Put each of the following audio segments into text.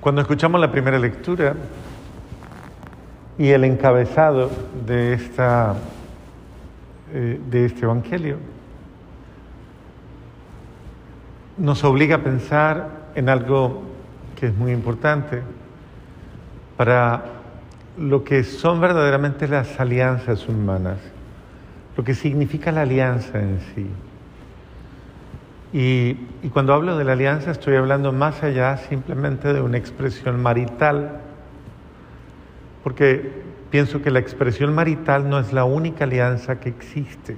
Cuando escuchamos la primera lectura y el encabezado de, esta, eh, de este Evangelio, nos obliga a pensar en algo que es muy importante para lo que son verdaderamente las alianzas humanas, lo que significa la alianza en sí. Y, cuando hablo de la alianza estoy hablando más allá simplemente de una expresión marital, porque pienso que la expresión marital no es la única alianza que existe.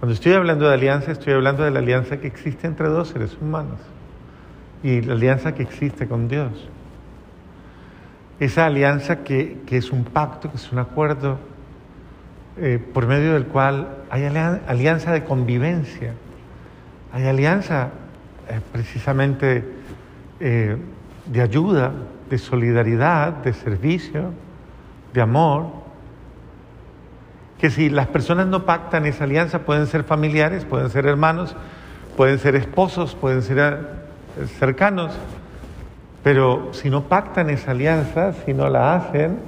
Cuando estoy hablando de alianza, estoy hablando de la alianza que existe entre dos seres humanos y la alianza que existe con Dios. Esa alianza que, es un pacto, que es un acuerdo, eh, por medio del cual hay alianza de convivencia hay alianza eh, precisamente eh, de ayuda, de solidaridad, de servicio, de amor. Que si las personas no pactan esa alianza, pueden ser familiares, pueden ser hermanos, pueden ser esposos, pueden ser eh, cercanos, pero si no pactan esa alianza, si no la hacen,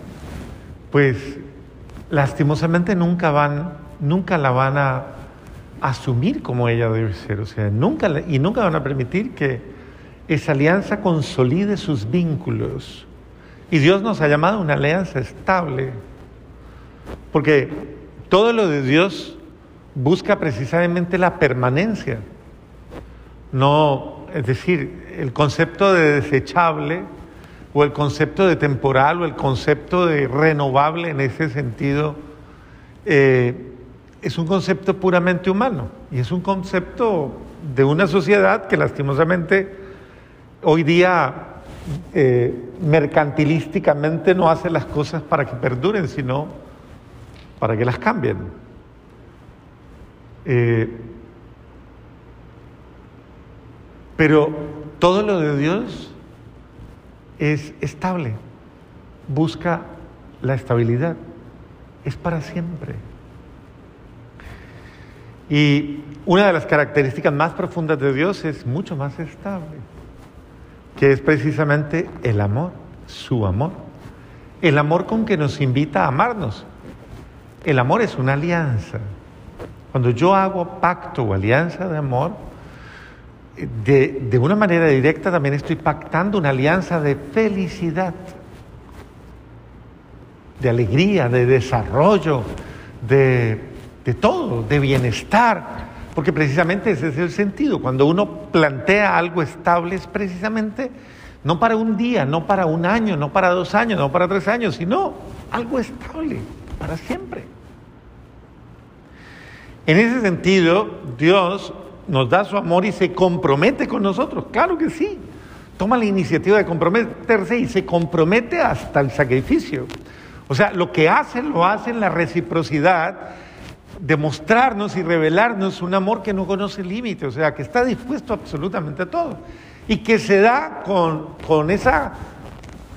pues lastimosamente nunca van, nunca la van a asumir como ella debe ser, o sea, nunca, y nunca van a permitir que esa alianza consolide sus vínculos. Y Dios nos ha llamado a una alianza estable, porque todo lo de Dios busca precisamente la permanencia, no, es decir, el concepto de desechable o el concepto de temporal o el concepto de renovable en ese sentido. Eh, es un concepto puramente humano y es un concepto de una sociedad que lastimosamente hoy día eh, mercantilísticamente no hace las cosas para que perduren, sino para que las cambien. Eh, pero todo lo de Dios es estable, busca la estabilidad, es para siempre. Y una de las características más profundas de Dios es mucho más estable, que es precisamente el amor, su amor. El amor con que nos invita a amarnos. El amor es una alianza. Cuando yo hago pacto o alianza de amor, de, de una manera directa también estoy pactando una alianza de felicidad, de alegría, de desarrollo, de de todo, de bienestar, porque precisamente ese es el sentido. Cuando uno plantea algo estable es precisamente no para un día, no para un año, no para dos años, no para tres años, sino algo estable para siempre. En ese sentido, Dios nos da su amor y se compromete con nosotros, claro que sí. Toma la iniciativa de comprometerse y se compromete hasta el sacrificio. O sea, lo que hace, lo hace en la reciprocidad demostrarnos y revelarnos un amor que no conoce límites, o sea, que está dispuesto absolutamente a todo y que se da con, esa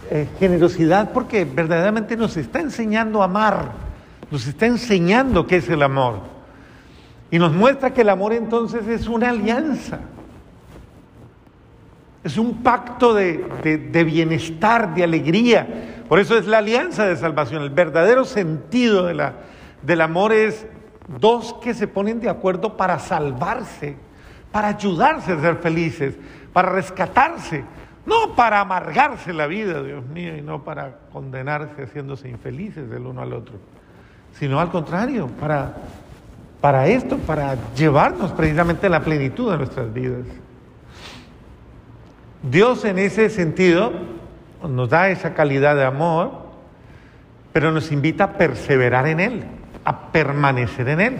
eh, generosidad porque verdaderamente nos está enseñando a amar, nos está enseñando qué es el amor y nos muestra que el amor entonces es una alianza. Es un pacto de, de bienestar, de alegría. Por eso es la alianza de salvación. El verdadero sentido de la, del amor es dos que se ponen de acuerdo para salvarse, para ayudarse a ser felices, para rescatarse, no para amargarse la vida, Dios mío, y no para condenarse haciéndose infelices del uno al otro, sino al contrario, para, para esto, para llevarnos precisamente a la plenitud de nuestras vidas. Dios en ese sentido nos da esa calidad de amor, pero nos invita a perseverar en Él a permanecer en Él,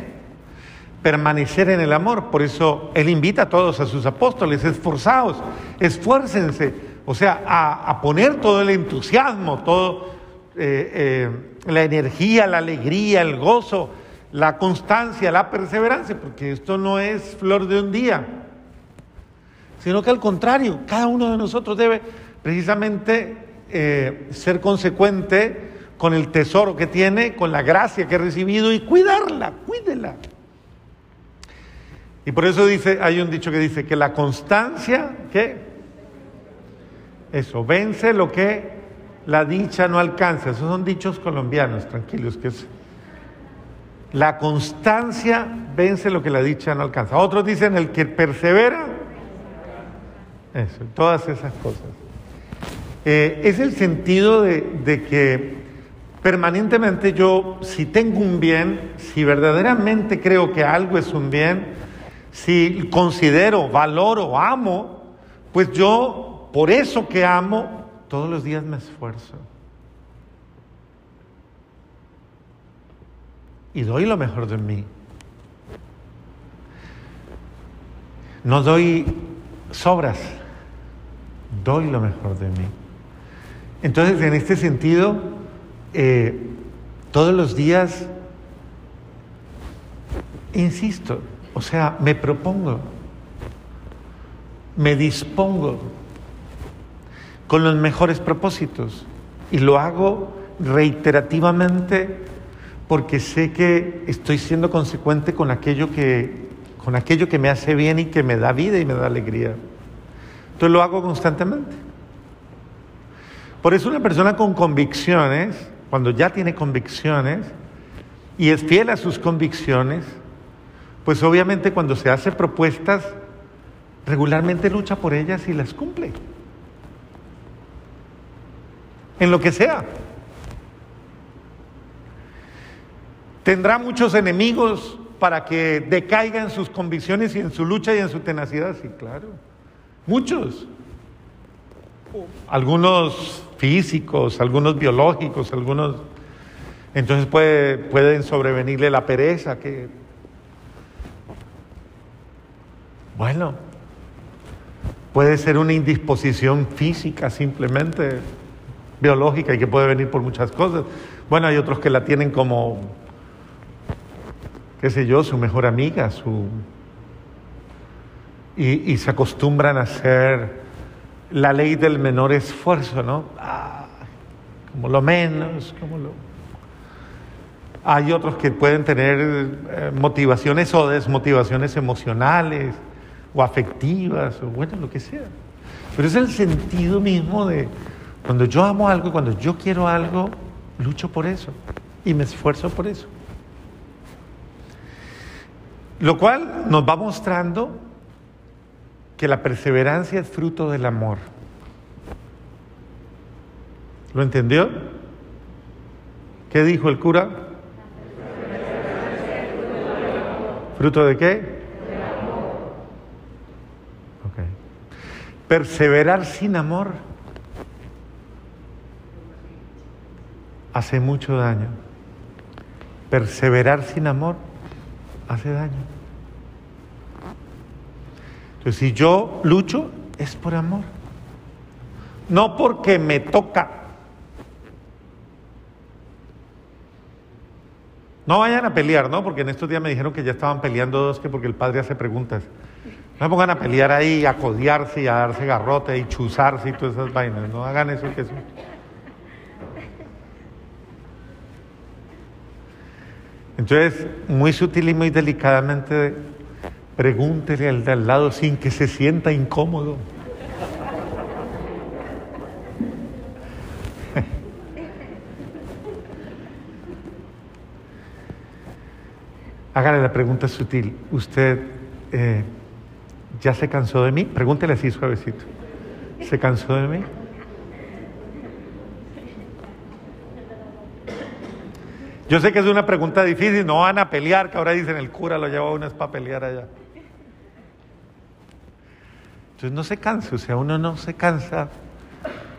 permanecer en el amor. Por eso Él invita a todos, a sus apóstoles, esforzados, esfuércense, o sea, a, poner todo el entusiasmo, todo eh, eh, la energía, la alegría, el gozo, la constancia, la perseverancia, porque esto no es flor de un día, sino que al contrario, cada uno de nosotros debe precisamente eh, ser consecuente con el tesoro que tiene, con la gracia que ha recibido y cuidarla, cuídela. Y por eso dice, hay un dicho que dice que la constancia, ¿qué? Eso, vence lo que la dicha no alcanza. Esos son dichos colombianos, tranquilos, que es la constancia vence lo que la dicha no alcanza. Otros dicen el que persevera. Eso, todas esas cosas. Eh, es el sentido de, de que permanentemente yo, si tengo un bien, si verdaderamente creo que algo es un bien, si considero, valoro, amo, pues yo, por eso que amo, todos los días me esfuerzo. Y doy lo mejor de mí. No doy sobras, doy lo mejor de mí. Entonces, en este sentido, eh, todos los días, insisto, o sea, me propongo, me dispongo con los mejores propósitos y lo hago reiterativamente porque sé que estoy siendo consecuente con aquello que con aquello que me hace bien y que me da vida y me da alegría. Entonces lo hago constantemente. Por eso una persona con convicciones cuando ya tiene convicciones y es fiel a sus convicciones, pues obviamente cuando se hace propuestas, regularmente lucha por ellas y las cumple. En lo que sea. Tendrá muchos enemigos para que decaiga en sus convicciones y en su lucha y en su tenacidad. Sí, claro. Muchos. Algunos físicos, algunos biológicos, algunos... Entonces puede, pueden sobrevenirle la pereza, que... Bueno, puede ser una indisposición física simplemente, biológica, y que puede venir por muchas cosas. Bueno, hay otros que la tienen como, qué sé yo, su mejor amiga, su... Y, y se acostumbran a ser la ley del menor esfuerzo, ¿no? Ah, como lo menos, como lo... Hay otros que pueden tener eh, motivaciones o desmotivaciones emocionales o afectivas, o bueno, lo que sea. Pero es el sentido mismo de cuando yo amo algo, cuando yo quiero algo, lucho por eso y me esfuerzo por eso. Lo cual nos va mostrando que la perseverancia es fruto del amor. ¿Lo entendió? ¿Qué dijo el cura? ¿Fruto de qué? Ok. Perseverar sin amor hace mucho daño. Perseverar sin amor hace daño. Entonces, si yo lucho, es por amor. No porque me toca. No vayan a pelear, ¿no? Porque en estos días me dijeron que ya estaban peleando dos, que porque el padre hace preguntas. No se pongan a pelear ahí, a codiarse y a darse garrote y chuzarse y todas esas vainas. No hagan eso que eso. Entonces, muy sutil y muy delicadamente Pregúntele al de al lado sin que se sienta incómodo. Hágale la pregunta sutil. ¿Usted eh, ya se cansó de mí? Pregúntele así suavecito. ¿Se cansó de mí? Yo sé que es una pregunta difícil, no van a pelear, que ahora dicen el cura lo lleva a uno es para pelear allá. Entonces no se cansa, o sea, uno no se cansa.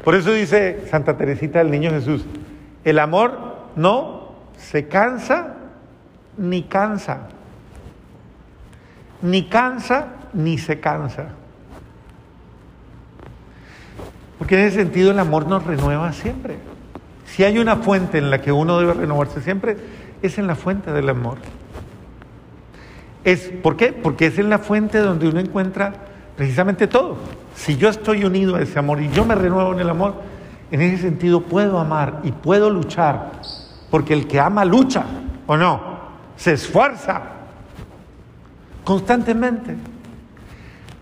Por eso dice Santa Teresita del Niño Jesús, el amor no se cansa ni cansa. Ni cansa ni se cansa. Porque en ese sentido el amor nos renueva siempre. Si hay una fuente en la que uno debe renovarse siempre, es en la fuente del amor. Es, ¿Por qué? Porque es en la fuente donde uno encuentra precisamente todo. Si yo estoy unido a ese amor y yo me renuevo en el amor, en ese sentido puedo amar y puedo luchar, porque el que ama lucha, ¿o no? Se esfuerza constantemente.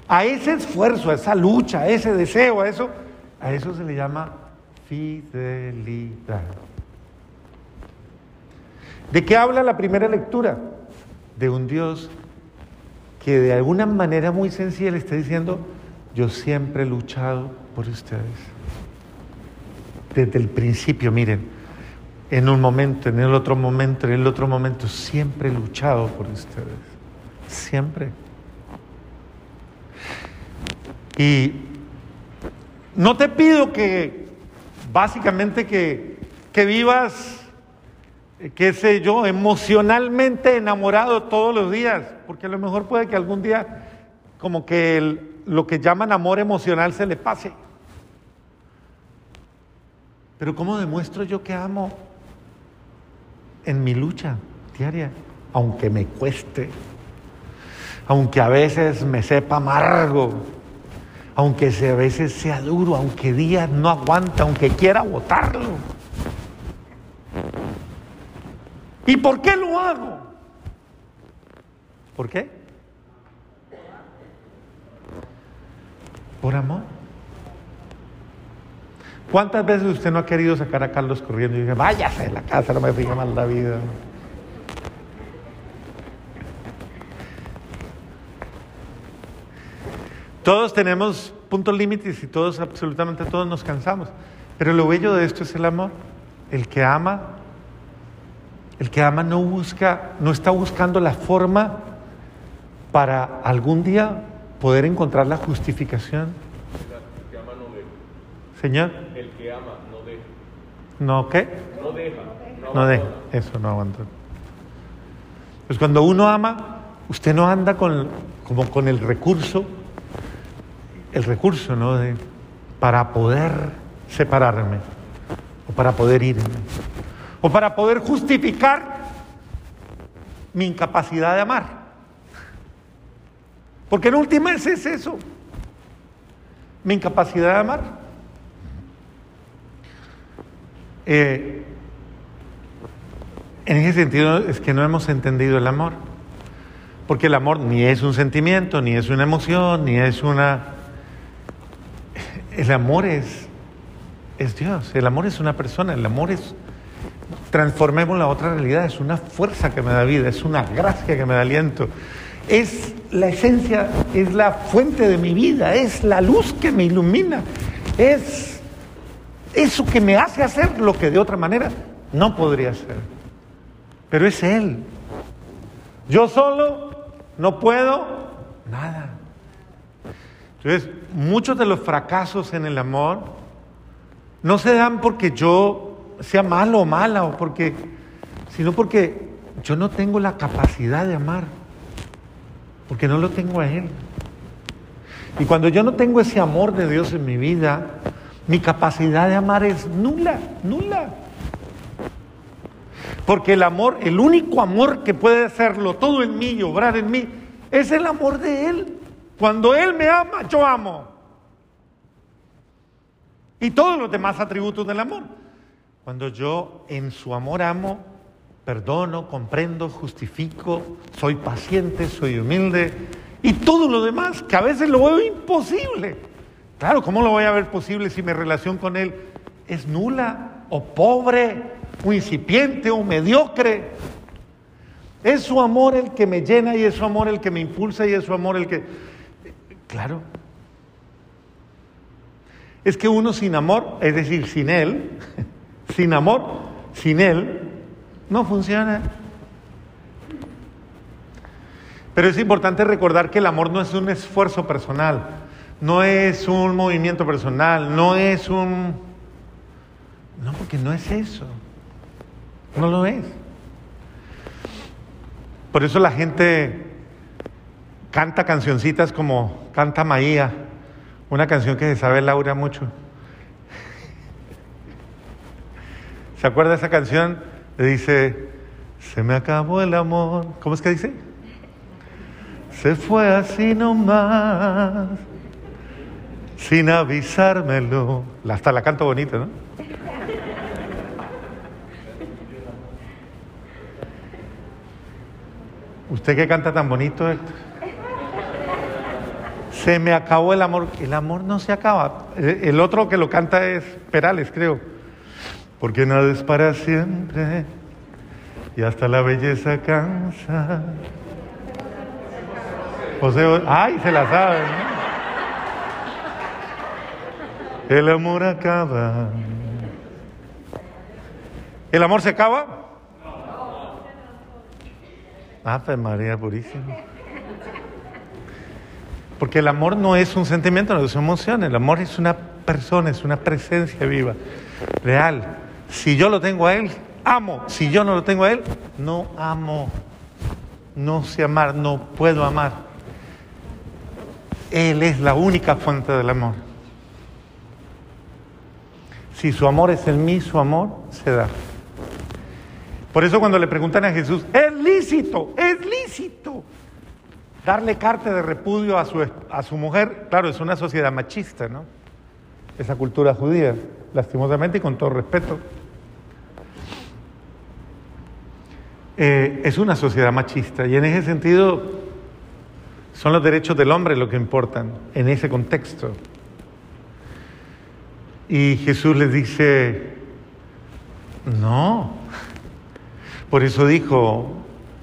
A ese esfuerzo, a esa lucha, a ese deseo, a eso, A eso se le llama fidelidad. ¿De qué habla la primera lectura? De un Dios que de alguna manera muy sencilla le está diciendo, yo siempre he luchado por ustedes. Desde el principio, miren, en un momento, en el otro momento, en el otro momento, siempre he luchado por ustedes. Siempre. Y no te pido que, básicamente, que, que vivas, qué sé yo, emocionalmente enamorado todos los días, porque a lo mejor puede que algún día, como que lo que llaman amor emocional se le pase. Pero ¿cómo demuestro yo que amo? en mi lucha diaria, aunque me cueste, aunque a veces me sepa amargo, aunque a veces sea duro, aunque días no aguanta, aunque quiera botarlo. ¿Y por qué lo hago? ¿Por qué? Por amor. ¿Cuántas veces usted no ha querido sacar a Carlos corriendo y dice, váyase de la casa, no me fija mal la vida? Todos tenemos puntos límites y todos, absolutamente todos nos cansamos. Pero lo bello de esto es el amor. El que ama, el que ama no busca, no está buscando la forma para algún día poder encontrar la justificación. Señor. El que ama no deja. ¿No qué? No deja. No, deja. Eso no aguanta. Pues cuando uno ama, usted no anda con, como con el recurso, el recurso, ¿no? De, para poder separarme, o para poder irme, o para poder justificar mi incapacidad de amar. Porque en última es eso, mi incapacidad de amar. Eh, en ese sentido es que no hemos entendido el amor. Porque el amor ni es un sentimiento, ni es una emoción, ni es una... El amor es, es Dios, el amor es una persona, el amor es... Transformemos la otra realidad, es una fuerza que me da vida, es una gracia que me da aliento, es la esencia, es la fuente de mi vida, es la luz que me ilumina, es eso que me hace hacer lo que de otra manera no podría hacer. Pero es Él. Yo solo no puedo nada. Entonces, muchos de los fracasos en el amor no se dan porque yo sea malo o mala, o porque, sino porque yo no tengo la capacidad de amar, porque no lo tengo a Él. Y cuando yo no tengo ese amor de Dios en mi vida, mi capacidad de amar es nula, nula. Porque el amor, el único amor que puede hacerlo todo en mí y obrar en mí, es el amor de Él. Cuando Él me ama, yo amo. Y todos los demás atributos del amor. Cuando yo en su amor amo, perdono, comprendo, justifico, soy paciente, soy humilde y todo lo demás que a veces lo veo imposible. Claro, ¿cómo lo voy a ver posible si mi relación con Él es nula o pobre o incipiente o mediocre? Es su amor el que me llena y es su amor el que me impulsa y es su amor el que... Claro. Es que uno sin amor, es decir, sin Él, sin amor, sin Él, no funciona. Pero es importante recordar que el amor no es un esfuerzo personal no es un movimiento personal, no es un... No, porque no es eso. No lo es. Por eso la gente canta cancioncitas como Canta Maía, una canción que se sabe Laura mucho. ¿Se acuerda esa canción? Le dice, se me acabó el amor. ¿Cómo es que dice? Se fue así nomás sin avisármelo. Hasta la canto bonita, ¿no? ¿Usted qué canta tan bonito, Héctor? Se me acabó el amor. El amor no se acaba. El otro que lo canta es Perales, creo. Porque nada es para siempre y hasta la belleza cansa. José, ay, se la sabe. El amor acaba. ¿El amor se acaba? Ave María Purísima. Porque el amor no es un sentimiento, no es una emoción. El amor es una persona, es una presencia viva, real. Si yo lo tengo a Él, amo. Si yo no lo tengo a Él, no amo. No sé amar, no puedo amar. Él es la única fuente del amor. Si su amor es en mí, su amor se da. Por eso cuando le preguntan a Jesús, es lícito, es lícito darle carta de repudio a su, a su mujer, claro, es una sociedad machista, ¿no? Esa cultura judía, lastimosamente y con todo respeto. Eh, es una sociedad machista y en ese sentido son los derechos del hombre lo que importan en ese contexto. Y Jesús les dice, no, por eso dijo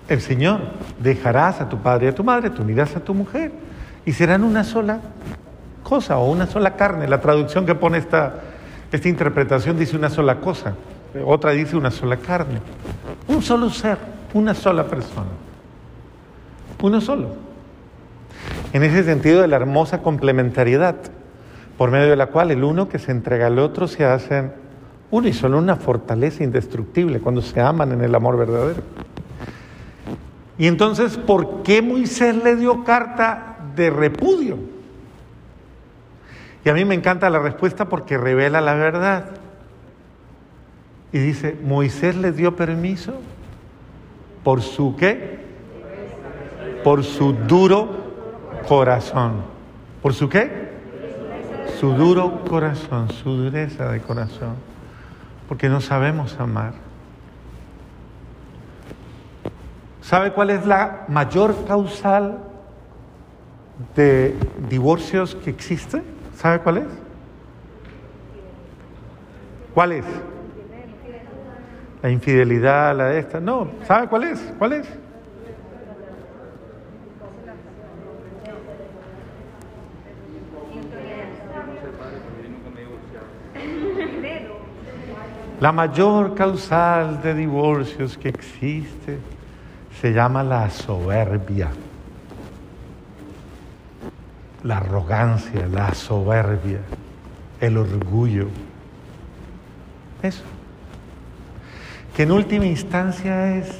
el Señor, dejarás a tu padre y a tu madre, te unirás a tu mujer y serán una sola cosa o una sola carne. La traducción que pone esta, esta interpretación dice una sola cosa, otra dice una sola carne. Un solo ser, una sola persona. Uno solo. En ese sentido de la hermosa complementariedad, por medio de la cual el uno que se entrega al otro se hacen uno y son una fortaleza indestructible cuando se aman en el amor verdadero. Y entonces, ¿por qué Moisés le dio carta de repudio? Y a mí me encanta la respuesta porque revela la verdad. Y dice, Moisés le dio permiso por su qué? Por su duro corazón. ¿Por su qué? Su duro corazón, su dureza de corazón. Porque no sabemos amar. ¿Sabe cuál es la mayor causal de divorcios que existe? ¿Sabe cuál es? ¿Cuál es? La infidelidad, la de esta. No, ¿sabe cuál es? ¿Cuál es? La mayor causal de divorcios que existe se llama la soberbia, la arrogancia, la soberbia, el orgullo. Eso que en última instancia es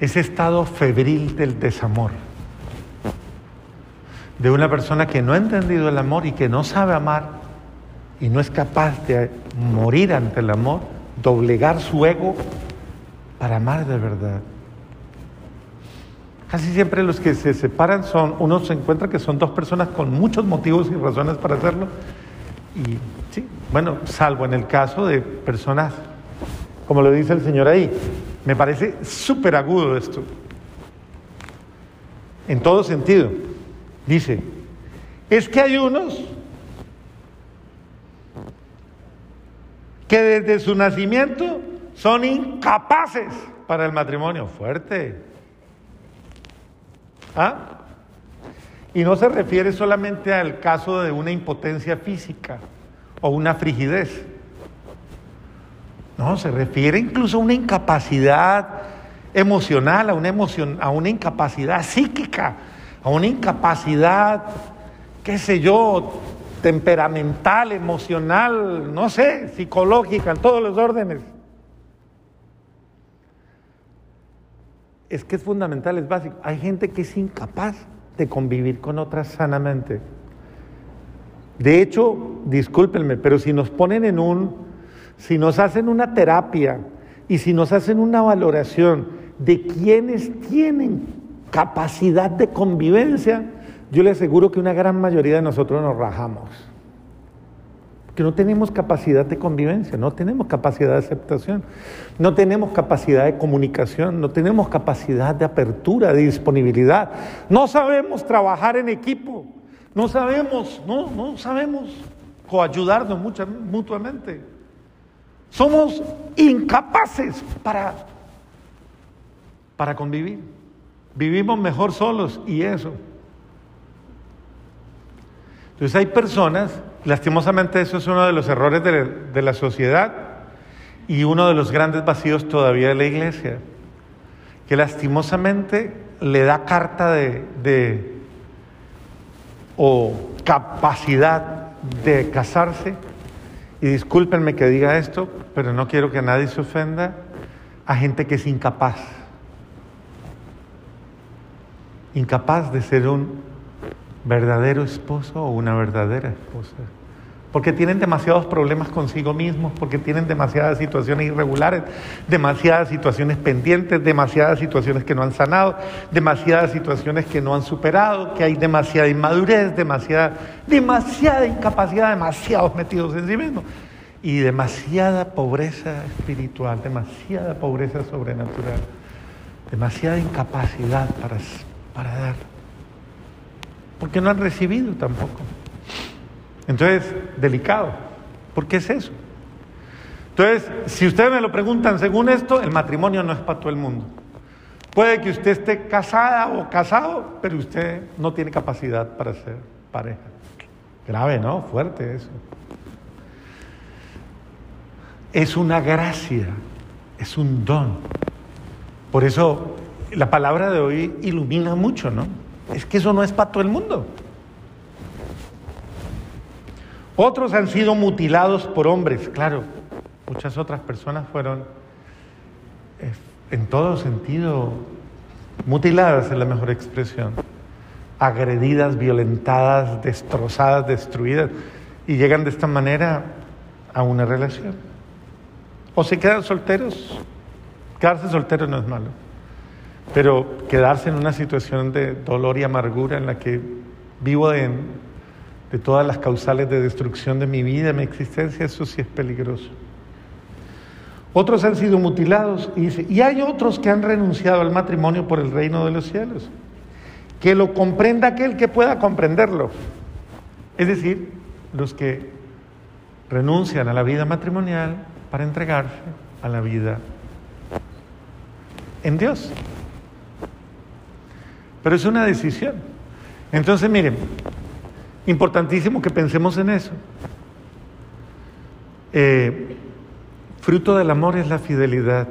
ese estado febril del desamor, de una persona que no ha entendido el amor y que no sabe amar y no es capaz de morir ante el amor, doblegar su ego para amar de verdad. Casi siempre los que se separan son, uno se encuentra que son dos personas con muchos motivos y razones para hacerlo, y sí, bueno, salvo en el caso de personas como lo dice el Señor ahí. Me parece súper agudo esto. En todo sentido. Dice, es que hay unos que desde su nacimiento son incapaces para el matrimonio. Fuerte. ¿Ah? Y no se refiere solamente al caso de una impotencia física o una frigidez no, se refiere incluso a una incapacidad emocional, a una, emoción, a una incapacidad psíquica, a una incapacidad, qué sé yo, temperamental, emocional, no sé, psicológica, en todos los órdenes. Es que es fundamental, es básico. Hay gente que es incapaz de convivir con otras sanamente. De hecho, discúlpenme, pero si nos ponen en un si nos hacen una terapia y si nos hacen una valoración de quienes tienen capacidad de convivencia, yo le aseguro que una gran mayoría de nosotros nos rajamos. que no tenemos capacidad de convivencia, no tenemos capacidad de aceptación, no tenemos capacidad de comunicación, no tenemos capacidad de apertura, de disponibilidad, no sabemos trabajar en equipo, no sabemos, no, no sabemos coayudarnos mutuamente. Somos incapaces para, para convivir. Vivimos mejor solos y eso. Entonces hay personas Lastimosamente eso es uno de los errores de, la sociedad y uno de los grandes vacíos todavía de la iglesia, que lastimosamente le da carta de, de o capacidad de casarse, y discúlpenme que diga esto, pero no quiero que nadie se ofenda, a gente que es incapaz, incapaz de ser un verdadero esposo o una verdadera esposa. Porque tienen demasiados problemas consigo mismos, porque tienen demasiadas situaciones irregulares, demasiadas situaciones pendientes, demasiadas situaciones que no han sanado, demasiadas situaciones que no han superado, que hay demasiada inmadurez, demasiada, demasiada incapacidad, demasiados metidos en sí mismos y demasiada pobreza espiritual, demasiada pobreza sobrenatural, demasiada incapacidad para, para dar porque no han recibido tampoco. Entonces, delicado. ¿Por qué es eso? Entonces, si ustedes me lo preguntan, según esto, el matrimonio no es para todo el mundo. Puede que usted esté casada o casado, pero usted no tiene capacidad para ser pareja. Grave, ¿no? Fuerte eso. Es una gracia, es un don. Por eso la palabra de hoy ilumina mucho, ¿no? Es que eso no es para todo el mundo. Otros han sido mutilados por hombres, claro. Muchas otras personas fueron eh, en todo sentido mutiladas, es la mejor expresión. Agredidas, violentadas, destrozadas, destruidas. Y llegan de esta manera a una relación. O se quedan solteros. Quedarse soltero no es malo. Pero quedarse en una situación de dolor y amargura en la que vivo de, de todas las causales de destrucción de mi vida, mi existencia, eso sí es peligroso. Otros han sido mutilados y dice, y hay otros que han renunciado al matrimonio por el reino de los cielos. Que lo comprenda aquel que pueda comprenderlo. Es decir, los que renuncian a la vida matrimonial para entregarse a la vida en Dios. Pero es una decisión. Entonces, miren, importantísimo que pensemos en eso. Eh, fruto del amor es la fidelidad,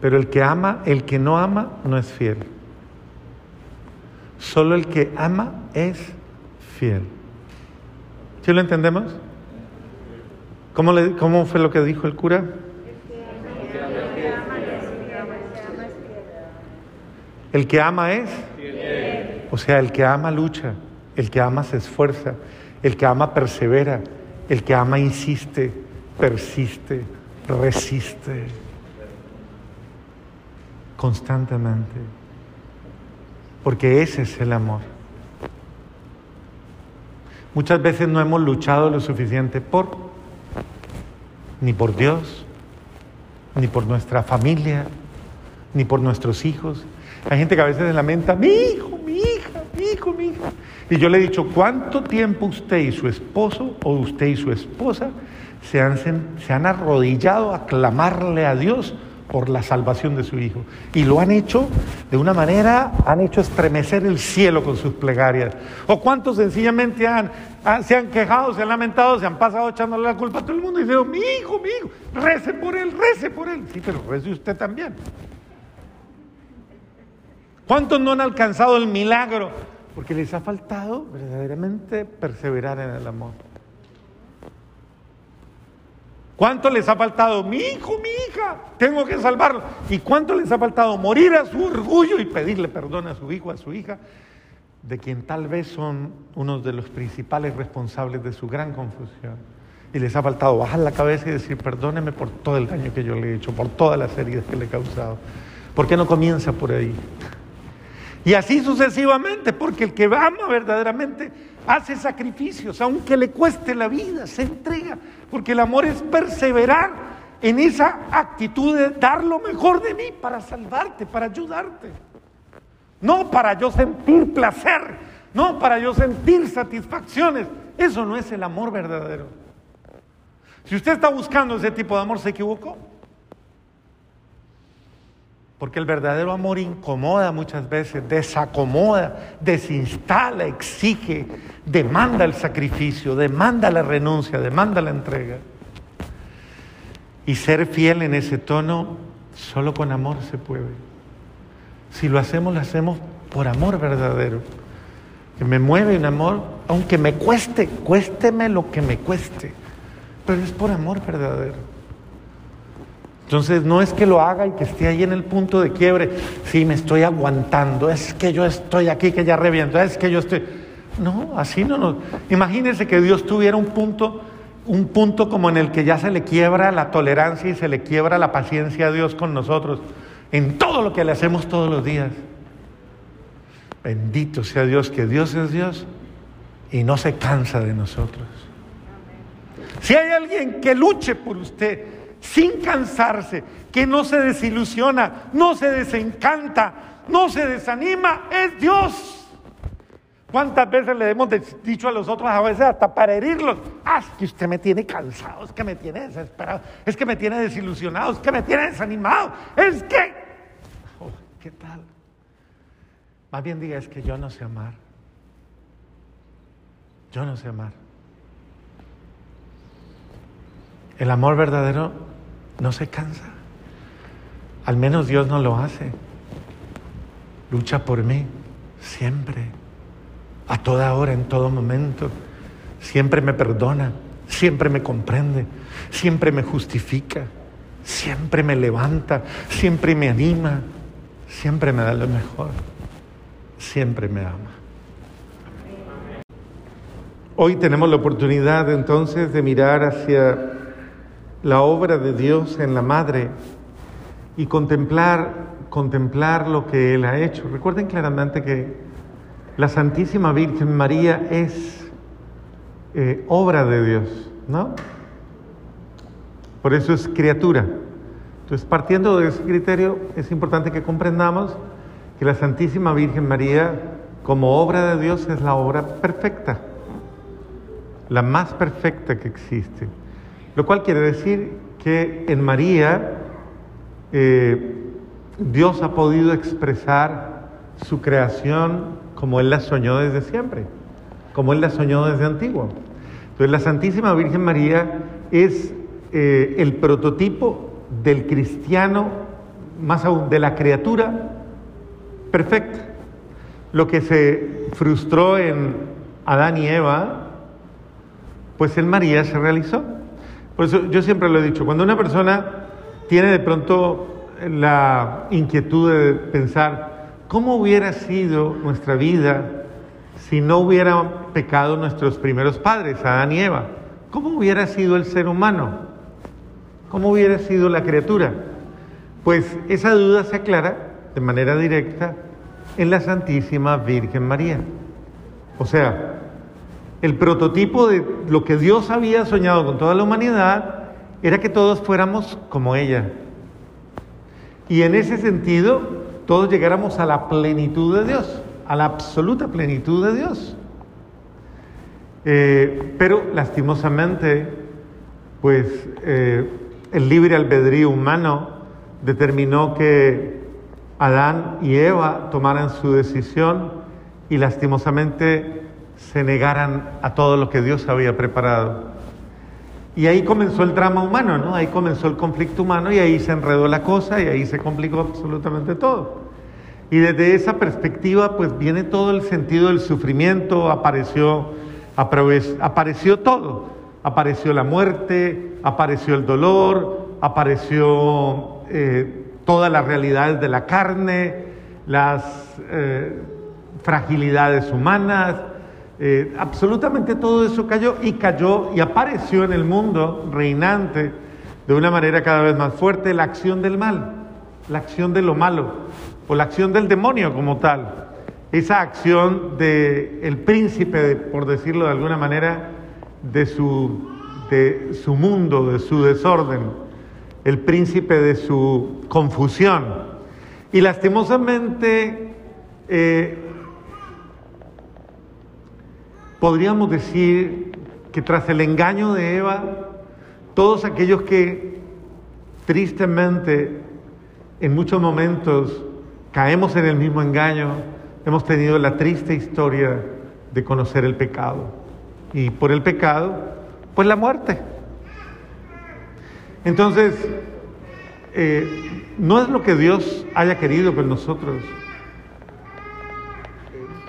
pero el que ama, el que no ama, no es fiel. Solo el que ama es fiel. ¿Sí lo entendemos? ¿Cómo, ¿Cómo fue lo que dijo el cura? El que ama es, o sea, el que ama lucha, el que ama se esfuerza, el que ama persevera, el que ama insiste, persiste, resiste. Constantemente. Porque ese es el amor. Muchas veces no hemos luchado lo suficiente por, ni por Dios, ni por nuestra familia, ni por nuestros hijos, hay gente que a veces se lamenta, mi hijo, mi hija, mi hijo, mi hija. Y yo le he dicho, ¿cuánto tiempo usted y su esposo o usted y su esposa se han, se han arrodillado a clamarle a Dios por la salvación de su hijo? Y lo han hecho de una manera, han hecho estremecer el cielo con sus plegarias. ¿O cuántos sencillamente han, se han quejado, se han lamentado, se han pasado echándole la culpa a todo el mundo y dicen, mi hijo, mi hijo, rece por él, rece por él. Sí, pero rece usted también. ¿Cuántos no han alcanzado el milagro? Porque les ha faltado verdaderamente perseverar en el amor. ¿Cuánto les ha faltado? Mi hijo, mi hija, tengo que salvarlo. ¿Y cuánto les ha faltado morir a su orgullo y pedirle perdón a su hijo, a su hija, de quien tal vez son unos de los principales responsables de su gran confusión? Y les ha faltado bajar la cabeza y decir, perdóneme por todo el daño que yo le he hecho, por todas las heridas que le he causado. ¿Por qué no comienza por ahí? Y así sucesivamente, porque el que ama verdaderamente hace sacrificios, aunque le cueste la vida, se entrega, porque el amor es perseverar en esa actitud de dar lo mejor de mí para salvarte, para ayudarte. No para yo sentir placer, no para yo sentir satisfacciones. Eso no es el amor verdadero. Si usted está buscando ese tipo de amor, se equivocó. Porque el verdadero amor incomoda muchas veces, desacomoda, desinstala, exige, demanda el sacrificio, demanda la renuncia, demanda la entrega. Y ser fiel en ese tono solo con amor se puede. Si lo hacemos, lo hacemos por amor verdadero. Que me mueve un amor, aunque me cueste, cuésteme lo que me cueste, pero es por amor verdadero. Entonces no es que lo haga y que esté ahí en el punto de quiebre, sí, me estoy aguantando, es que yo estoy aquí, que ya reviento, es que yo estoy... No, así no nos... Imagínense que Dios tuviera un punto, un punto como en el que ya se le quiebra la tolerancia y se le quiebra la paciencia a Dios con nosotros, en todo lo que le hacemos todos los días. Bendito sea Dios, que Dios es Dios y no se cansa de nosotros. Si hay alguien que luche por usted, sin cansarse, que no se desilusiona, no se desencanta, no se desanima, es Dios. ¿Cuántas veces le hemos dicho a los otros, a veces hasta para herirlos? Ah, es que usted me tiene cansado, es que me tiene desesperado, es que me tiene desilusionado, es que me tiene desanimado, es que... Oh, ¿Qué tal? Más bien diga, es que yo no sé amar. Yo no sé amar. El amor verdadero no se cansa. Al menos Dios no lo hace. Lucha por mí siempre, a toda hora, en todo momento. Siempre me perdona, siempre me comprende, siempre me justifica, siempre me levanta, siempre me anima, siempre me da lo mejor, siempre me ama. Hoy tenemos la oportunidad entonces de mirar hacia la obra de Dios en la madre y contemplar, contemplar lo que Él ha hecho. Recuerden claramente que la Santísima Virgen María es eh, obra de Dios, ¿no? Por eso es criatura. Entonces, partiendo de ese criterio, es importante que comprendamos que la Santísima Virgen María, como obra de Dios, es la obra perfecta, la más perfecta que existe. Lo cual quiere decir que en María eh, Dios ha podido expresar su creación como Él la soñó desde siempre, como Él la soñó desde antiguo. Entonces la Santísima Virgen María es eh, el prototipo del cristiano, más aún de la criatura perfecta. Lo que se frustró en Adán y Eva, pues en María se realizó. Por eso yo siempre lo he dicho, cuando una persona tiene de pronto la inquietud de pensar, ¿cómo hubiera sido nuestra vida si no hubieran pecado nuestros primeros padres, Adán y Eva? ¿Cómo hubiera sido el ser humano? ¿Cómo hubiera sido la criatura? Pues esa duda se aclara de manera directa en la Santísima Virgen María. O sea, el prototipo de lo que Dios había soñado con toda la humanidad era que todos fuéramos como ella. Y en ese sentido, todos llegáramos a la plenitud de Dios, a la absoluta plenitud de Dios. Eh, pero lastimosamente, pues eh, el libre albedrío humano determinó que Adán y Eva tomaran su decisión y lastimosamente se negaran a todo lo que Dios había preparado. Y ahí comenzó el drama humano, ¿no? Ahí comenzó el conflicto humano y ahí se enredó la cosa y ahí se complicó absolutamente todo. Y desde esa perspectiva, pues viene todo el sentido del sufrimiento, apareció, apareció todo. Apareció la muerte, apareció el dolor, apareció eh, todas las realidades de la carne, las eh, fragilidades humanas, eh, absolutamente todo eso cayó y cayó y apareció en el mundo reinante de una manera cada vez más fuerte la acción del mal, la acción de lo malo o la acción del demonio como tal. esa acción del el príncipe, por decirlo de alguna manera, de su, de su mundo, de su desorden, el príncipe de su confusión. Y lastimosamente eh, podríamos decir que tras el engaño de Eva, todos aquellos que tristemente en muchos momentos caemos en el mismo engaño, hemos tenido la triste historia de conocer el pecado. Y por el pecado, pues la muerte. Entonces, eh, no es lo que Dios haya querido con nosotros,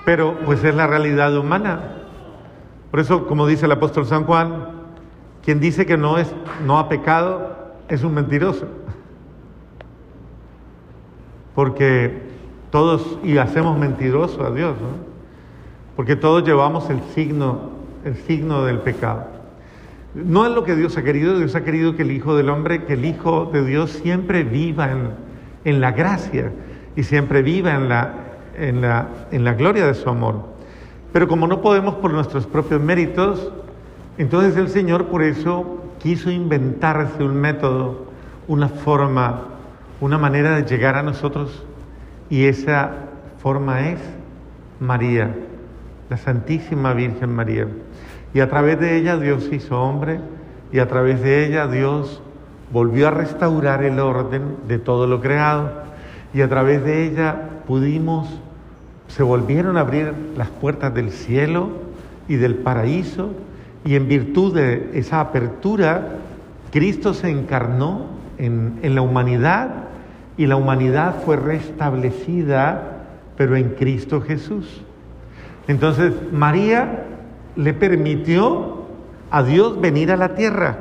pero pues es la realidad humana. Por eso, como dice el apóstol San Juan, quien dice que no, es, no ha pecado es un mentiroso. Porque todos, y hacemos mentiroso a Dios, ¿no? Porque todos llevamos el signo, el signo del pecado. No es lo que Dios ha querido, Dios ha querido que el Hijo del Hombre, que el Hijo de Dios siempre viva en, en la gracia y siempre viva en la, en, la, en la gloria de su amor. Pero como no podemos por nuestros propios méritos, entonces el Señor por eso quiso inventarse un método, una forma, una manera de llegar a nosotros y esa forma es María, la Santísima Virgen María. Y a través de ella Dios hizo hombre y a través de ella Dios volvió a restaurar el orden de todo lo creado y a través de ella pudimos, se volvieron a abrir las puertas del cielo y del paraíso y en virtud de esa apertura, Cristo se encarnó en, en la humanidad y la humanidad fue restablecida, pero en Cristo Jesús. Entonces María le permitió a Dios venir a la tierra.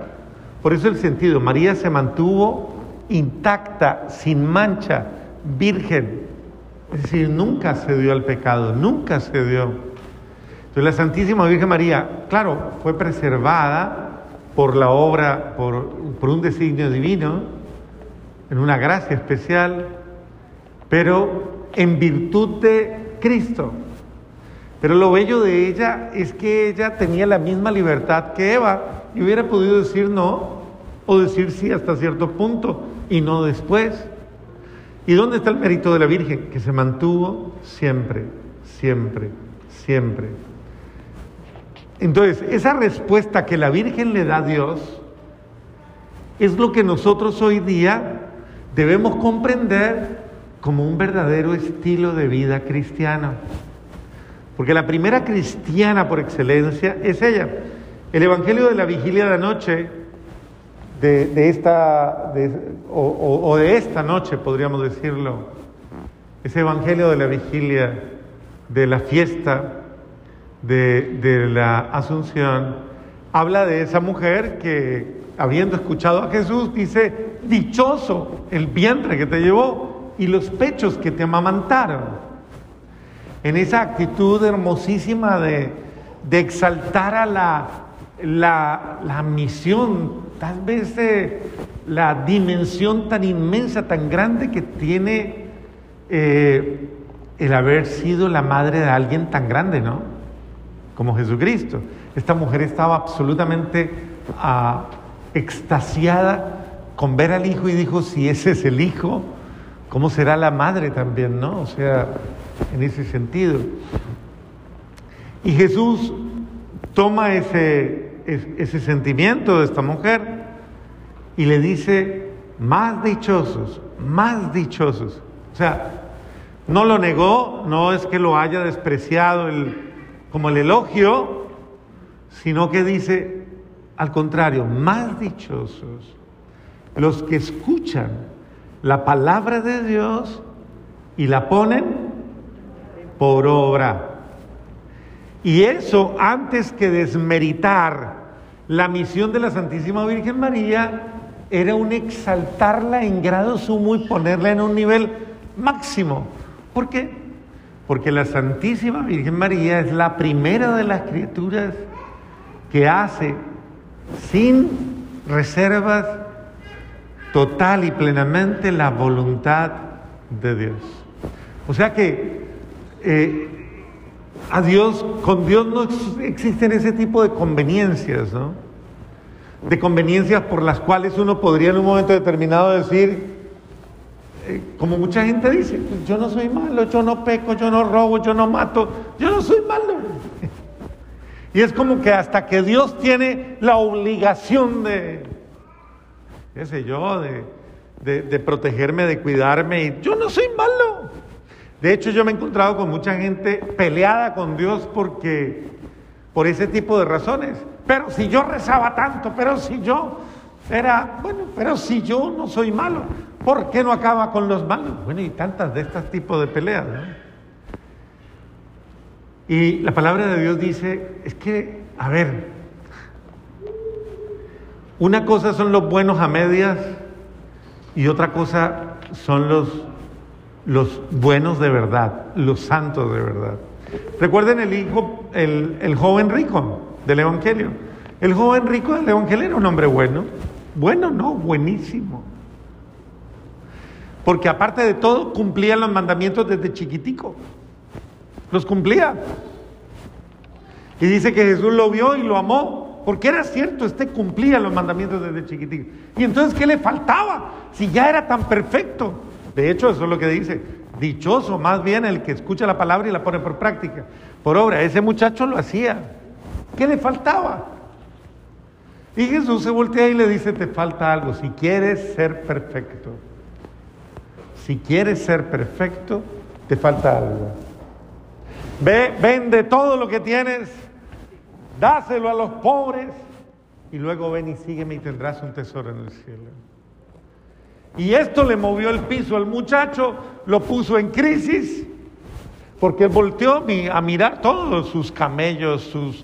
Por eso el sentido, María se mantuvo intacta, sin mancha, virgen. Es decir, nunca se dio al pecado, nunca se dio. Entonces la Santísima Virgen María, claro, fue preservada por la obra, por, por un designio divino, en una gracia especial, pero en virtud de Cristo. Pero lo bello de ella es que ella tenía la misma libertad que Eva y hubiera podido decir no o decir sí hasta cierto punto y no después. ¿Y dónde está el mérito de la Virgen? Que se mantuvo siempre, siempre, siempre. Entonces, esa respuesta que la Virgen le da a Dios es lo que nosotros hoy día debemos comprender como un verdadero estilo de vida cristiano. Porque la primera cristiana por excelencia es ella. El Evangelio de la vigilia de la noche, de, esta, o, de esta noche podríamos decirlo, ese Evangelio de la vigilia, de la fiesta de, de la Asunción, habla de esa mujer que, habiendo escuchado a Jesús, dice, dichoso el vientre que te llevó y los pechos que te amamantaron en esa actitud hermosísima de, exaltar a la, la, misión, tal vez la dimensión tan inmensa, tan grande que tiene eh, el haber sido la madre de alguien tan grande, ¿no? Como Jesucristo. Esta mujer estaba absolutamente ah, extasiada con ver al hijo y dijo, si ese es el hijo, ¿cómo será la madre también, no? O sea, en ese sentido. Y Jesús toma ese, ese sentimiento de esta mujer y le dice, más dichosos, más dichosos. O sea, no lo negó, no es que lo haya despreciado el, como el elogio, sino que dice, al contrario, más dichosos los que escuchan la palabra de Dios y la ponen por obra. Y eso, antes que desmeritar la misión de la Santísima Virgen María, era un exaltarla en grado sumo y ponerla en un nivel máximo. ¿Por qué? Porque la Santísima Virgen María es la primera de las criaturas que hace sin reservas total y plenamente la voluntad de Dios. O sea que eh, a Dios, con Dios no existen ese tipo de conveniencias, ¿no? De conveniencias por las cuales uno podría en un momento determinado decir, eh, como mucha gente dice, yo no soy malo, yo no peco, yo no robo, yo no mato, yo no soy malo. Y es como que hasta que Dios tiene la obligación de, qué sé yo, de, de protegerme, de cuidarme, y yo no soy malo. De hecho, yo me he encontrado con mucha gente peleada con Dios porque, por ese tipo de razones. Pero si yo rezaba tanto, pero si yo era, bueno, pero si yo no soy malo, ¿por qué no acaba con los malos? Bueno, y tantas de estos tipos de peleas. Y la palabra de Dios dice, es que, a ver, una cosa son los buenos a medias y otra cosa son los los buenos de verdad, los santos de verdad. Recuerden el hijo, el, joven rico del Evangelio. El joven rico del Evangelio era un hombre bueno. Bueno, no, buenísimo. Porque aparte de todo, cumplía los mandamientos desde chiquitico. Los cumplía. Y dice que Jesús lo vio y lo amó. Porque era cierto, este cumplía los mandamientos desde chiquitico. Y entonces, ¿qué le faltaba? Si ya era tan perfecto. De hecho, eso es lo que dice. Dichoso más bien el que escucha la palabra y la pone por práctica, por obra. Ese muchacho lo hacía. ¿Qué le faltaba? Y Jesús se voltea y le dice, te falta algo. Si quieres ser perfecto, si quieres ser perfecto, te falta algo. Ve, vende todo lo que tienes, dáselo a los pobres y luego ven y sígueme y tendrás un tesoro en el cielo. Y esto le movió el piso al muchacho, lo puso en crisis, porque volteó a mirar todos sus camellos, sus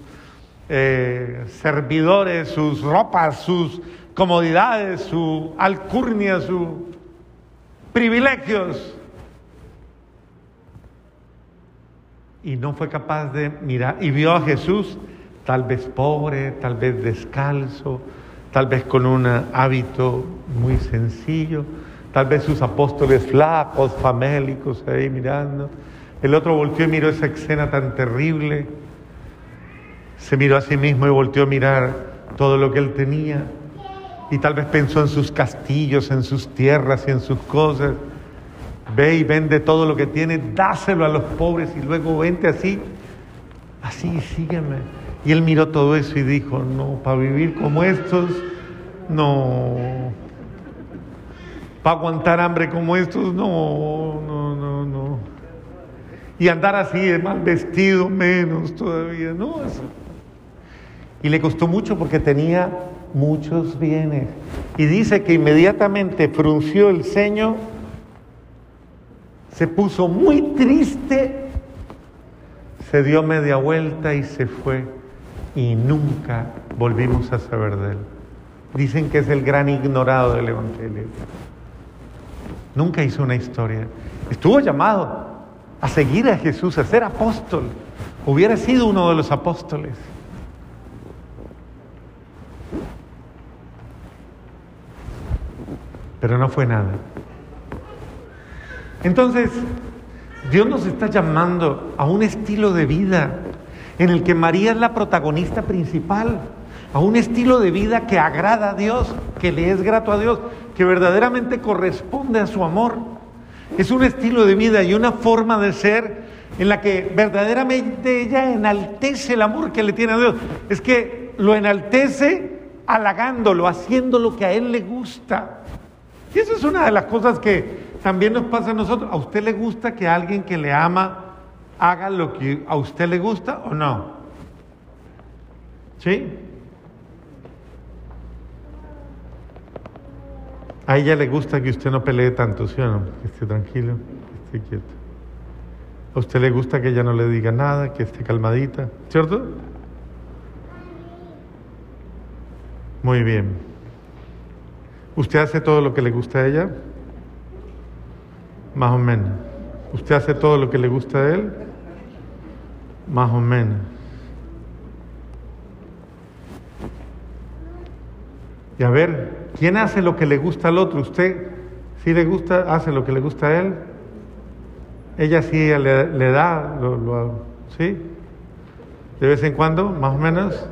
eh, servidores, sus ropas, sus comodidades, su alcurnia, sus privilegios. Y no fue capaz de mirar, y vio a Jesús tal vez pobre, tal vez descalzo, tal vez con un hábito muy sencillo, tal vez sus apóstoles flacos, famélicos ahí mirando. El otro volteó y miró esa escena tan terrible, se miró a sí mismo y volteó a mirar todo lo que él tenía y tal vez pensó en sus castillos, en sus tierras y en sus cosas. Ve y vende todo lo que tiene, dáselo a los pobres y luego vente así, así sígueme. Y él miró todo eso y dijo, no, para vivir como estos, no. Para aguantar hambre como estos, no, no, no, no. Y andar así de mal vestido, menos todavía, no. Y le costó mucho porque tenía muchos bienes. Y dice que inmediatamente frunció el ceño, se puso muy triste, se dio media vuelta y se fue y nunca volvimos a saber de él. Dicen que es el gran ignorado del Evangelio. Nunca hizo una historia. Estuvo llamado a seguir a Jesús, a ser apóstol. Hubiera sido uno de los apóstoles. Pero no fue nada. Entonces, Dios nos está llamando a un estilo de vida en el que María es la protagonista principal, a un estilo de vida que agrada a Dios, que le es grato a Dios, que verdaderamente corresponde a su amor. Es un estilo de vida y una forma de ser en la que verdaderamente ella enaltece el amor que le tiene a Dios. Es que lo enaltece halagándolo, haciendo lo que a Él le gusta. Y eso es una de las cosas que también nos pasa a nosotros. ¿A usted le gusta que alguien que le ama haga lo que a usted le gusta o no. ¿Sí? A ella le gusta que usted no pelee tanto, ¿sí o no? Que esté tranquilo, que esté quieto. A usted le gusta que ella no le diga nada, que esté calmadita, ¿cierto? Muy bien. ¿Usted hace todo lo que le gusta a ella? Más o menos. ¿Usted hace todo lo que le gusta a él? Más o menos. Y a ver, ¿quién hace lo que le gusta al otro? ¿Usted si le gusta, hace lo que le gusta a él? Ella sí le, da, lo, ¿sí? De vez en cuando, más o menos.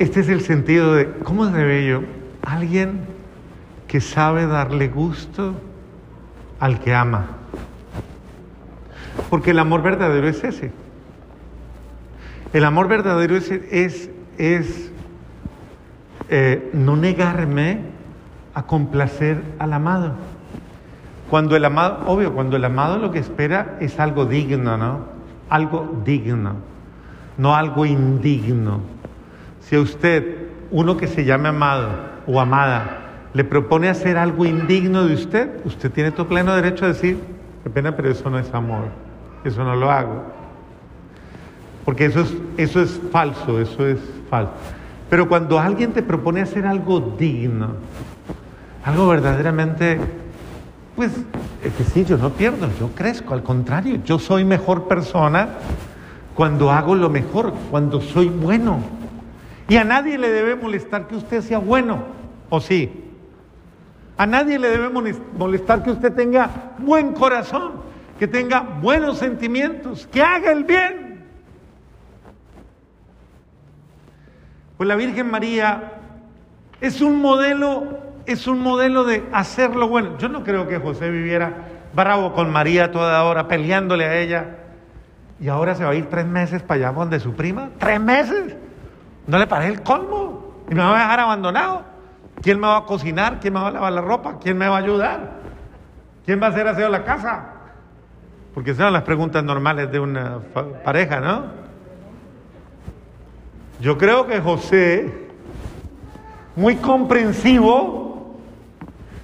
Este es el sentido de, ¿cómo es de bello? Alguien que sabe darle gusto al que ama. Porque el amor verdadero es ese. El amor verdadero es, es, eh, no negarme a complacer al amado. Cuando el amado, obvio, cuando el amado lo que espera es algo digno, ¿no? Algo digno, no algo indigno. Si a usted, uno que se llame amado o amada, le propone hacer algo indigno de usted, usted tiene todo pleno derecho a decir, qué pena, pero eso no es amor, eso no lo hago. Porque eso es, eso es falso, eso es falso. Pero cuando alguien te propone hacer algo digno, algo verdaderamente, pues es que sí, yo no pierdo, yo crezco, al contrario, yo soy mejor persona cuando hago lo mejor, cuando soy bueno. Y a nadie le debe molestar que usted sea bueno, ¿o sí? A nadie le debe molestar que usted tenga buen corazón, que tenga buenos sentimientos, que haga el bien. Pues la Virgen María es un modelo, es un modelo de hacer lo bueno. Yo no creo que José viviera bravo con María toda hora, peleándole a ella. Y ahora se va a ir tres meses para allá donde su prima. ¿Tres meses? ¿No le parece el colmo? ¿Y me va a dejar abandonado? ¿Quién me va a cocinar? ¿Quién me va a lavar la ropa? ¿Quién me va a ayudar? ¿Quién va a hacer aseo la casa? Porque son las preguntas normales de una pareja, ¿no? Yo creo que José, muy comprensivo,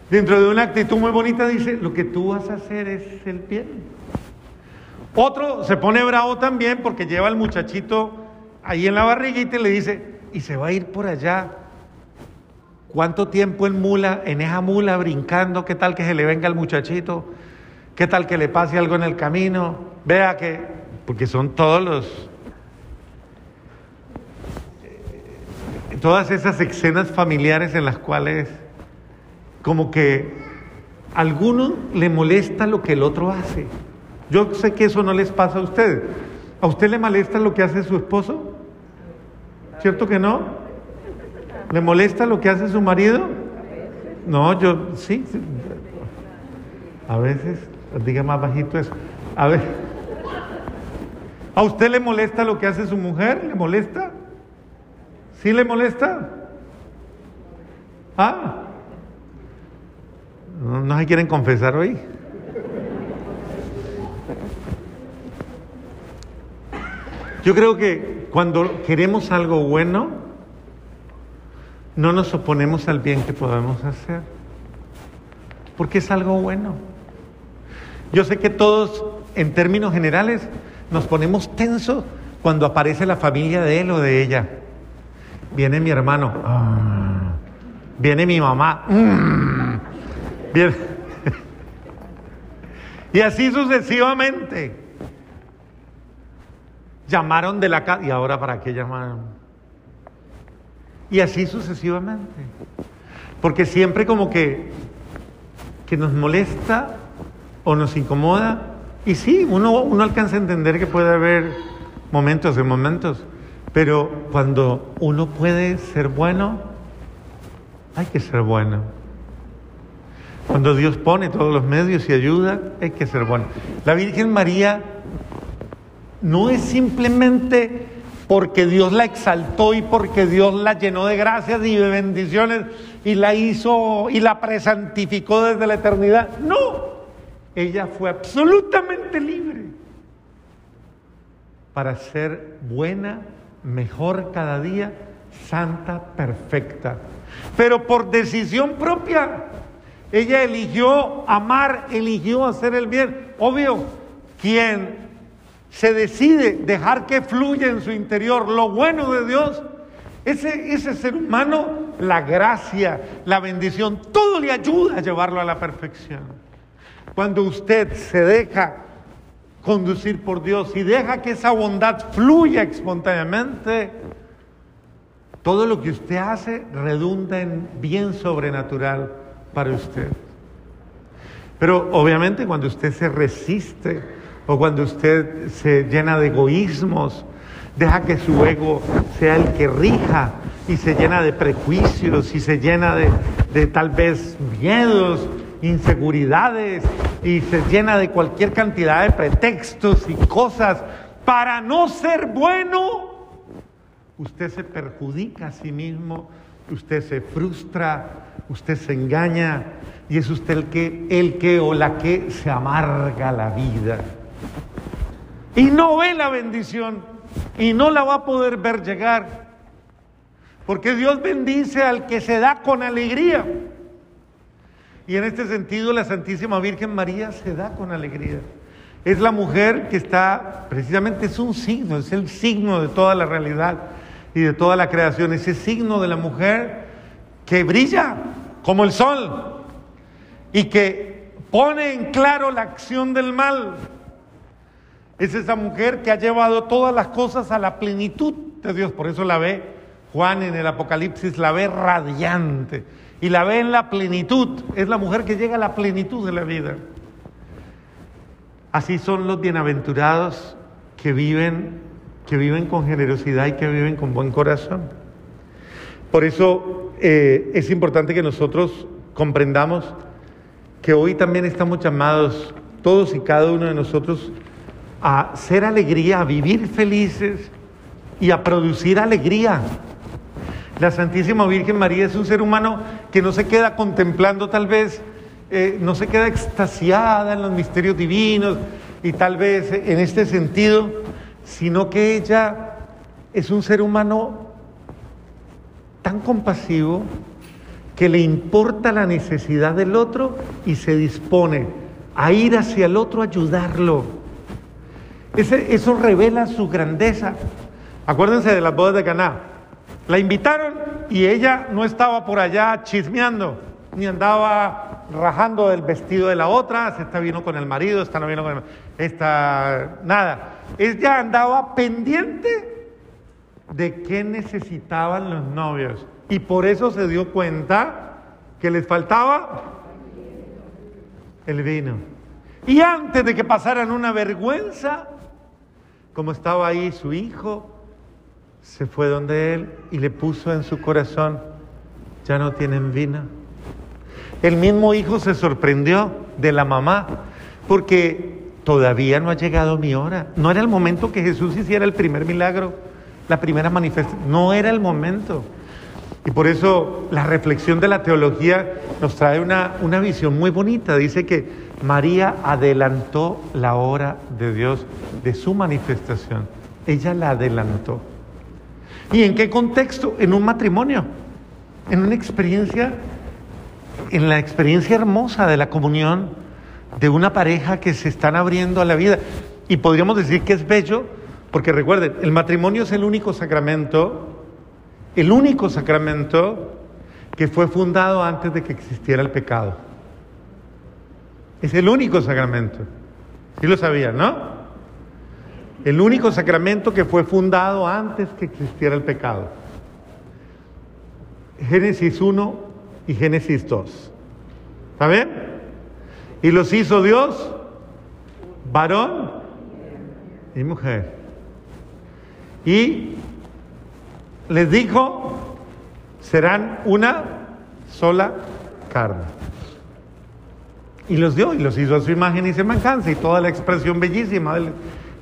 dentro de una actitud muy bonita, dice, lo que tú vas a hacer es el bien. Otro se pone bravo también porque lleva al muchachito ahí en la barriguita y le dice, y se va a ir por allá. ¿Cuánto tiempo en mula, en esa mula brincando? ¿Qué tal que se le venga al muchachito? ¿Qué tal que le pase algo en el camino? Vea que, porque son todos los todas esas escenas familiares en las cuales como que a alguno le molesta lo que el otro hace. Yo sé que eso no les pasa a ustedes. ¿A usted le molesta lo que hace su esposo? ¿Cierto que no? ¿Le molesta lo que hace su marido? No, yo sí. A veces, diga más bajito eso. A ver. ¿A usted le molesta lo que hace su mujer? ¿Le molesta? ¿Sí le molesta? ¿Ah? ¿No, se quieren confesar hoy? Yo creo que cuando queremos algo bueno, no nos oponemos al bien que podemos hacer, porque es algo bueno. Yo sé que todos, en términos generales, nos ponemos tensos cuando aparece la familia de él o de ella viene mi hermano, ah. viene mi mamá, mm. y así sucesivamente. Llamaron de la casa, ¿y ahora para qué llamaron? Y así sucesivamente. Porque siempre como que, que nos molesta o nos incomoda. Y sí, uno, uno alcanza a entender que puede haber momentos de momentos. Pero cuando uno puede ser bueno, hay que ser bueno. Cuando Dios pone todos los medios y ayuda, hay que ser bueno. La Virgen María no es simplemente porque Dios la exaltó y porque Dios la llenó de gracias y de bendiciones y la hizo y la presantificó desde la eternidad. No, ella fue absolutamente libre para ser buena mejor cada día, santa, perfecta. Pero por decisión propia, ella eligió amar, eligió hacer el bien. Obvio, quien se decide dejar que fluya en su interior lo bueno de Dios, ese, ese ser humano, la gracia, la bendición, todo le ayuda a llevarlo a la perfección. Cuando usted se deja conducir por Dios y deja que esa bondad fluya espontáneamente, todo lo que usted hace redunda en bien sobrenatural para usted. Pero obviamente cuando usted se resiste o cuando usted se llena de egoísmos, deja que su ego sea el que rija y se llena de prejuicios y se llena de, de tal vez miedos, inseguridades y se llena de cualquier cantidad de pretextos y cosas para no ser bueno, usted se perjudica a sí mismo, usted se frustra, usted se engaña y es usted el que, el que o la que se amarga la vida. Y no ve la bendición y no la va a poder ver llegar. Porque Dios bendice al que se da con alegría. Y en este sentido la Santísima Virgen María se da con alegría. Es la mujer que está, precisamente es un signo, es el signo de toda la realidad y de toda la creación, ese signo de la mujer que brilla como el sol y que pone en claro la acción del mal. Es esa mujer que ha llevado todas las cosas a la plenitud de Dios, por eso la ve Juan en el Apocalipsis, la ve radiante y la ve en la plenitud, es la mujer que llega a la plenitud de la vida. Así son los bienaventurados que viven, que viven con generosidad y que viven con buen corazón. Por eso eh, es importante que nosotros comprendamos que hoy también estamos llamados, todos y cada uno de nosotros, a ser alegría, a vivir felices y a producir alegría. La Santísima Virgen María es un ser humano que no se queda contemplando tal vez eh, no se queda extasiada en los misterios divinos y tal vez en este sentido, sino que ella es un ser humano tan compasivo que le importa la necesidad del otro y se dispone a ir hacia el otro a ayudarlo. Eso revela su grandeza. Acuérdense de las bodas de Caná. La invitaron y ella no estaba por allá chismeando, ni andaba rajando el vestido de la otra, esta vino con el marido, esta no vino con el esta nada. Ella andaba pendiente de qué necesitaban los novios y por eso se dio cuenta que les faltaba el vino. Y antes de que pasaran una vergüenza, como estaba ahí su hijo, se fue donde él y le puso en su corazón, ya no tienen vino. El mismo hijo se sorprendió de la mamá, porque todavía no ha llegado mi hora. No era el momento que Jesús hiciera el primer milagro, la primera manifestación. No era el momento. Y por eso la reflexión de la teología nos trae una, una visión muy bonita. Dice que María adelantó la hora de Dios, de su manifestación. Ella la adelantó. ¿Y en qué contexto? En un matrimonio, en una experiencia en la experiencia hermosa de la comunión de una pareja que se están abriendo a la vida. Y podríamos decir que es bello, porque recuerden, el matrimonio es el único sacramento, el único sacramento que fue fundado antes de que existiera el pecado. Es el único sacramento. Sí lo sabían, ¿no? El único sacramento que fue fundado antes que existiera el pecado. Génesis 1, y Génesis 2. ¿Está bien? Y los hizo Dios, varón y mujer. Y les dijo, serán una sola carne. Y los dio y los hizo a su imagen y semejanza y toda la expresión bellísima de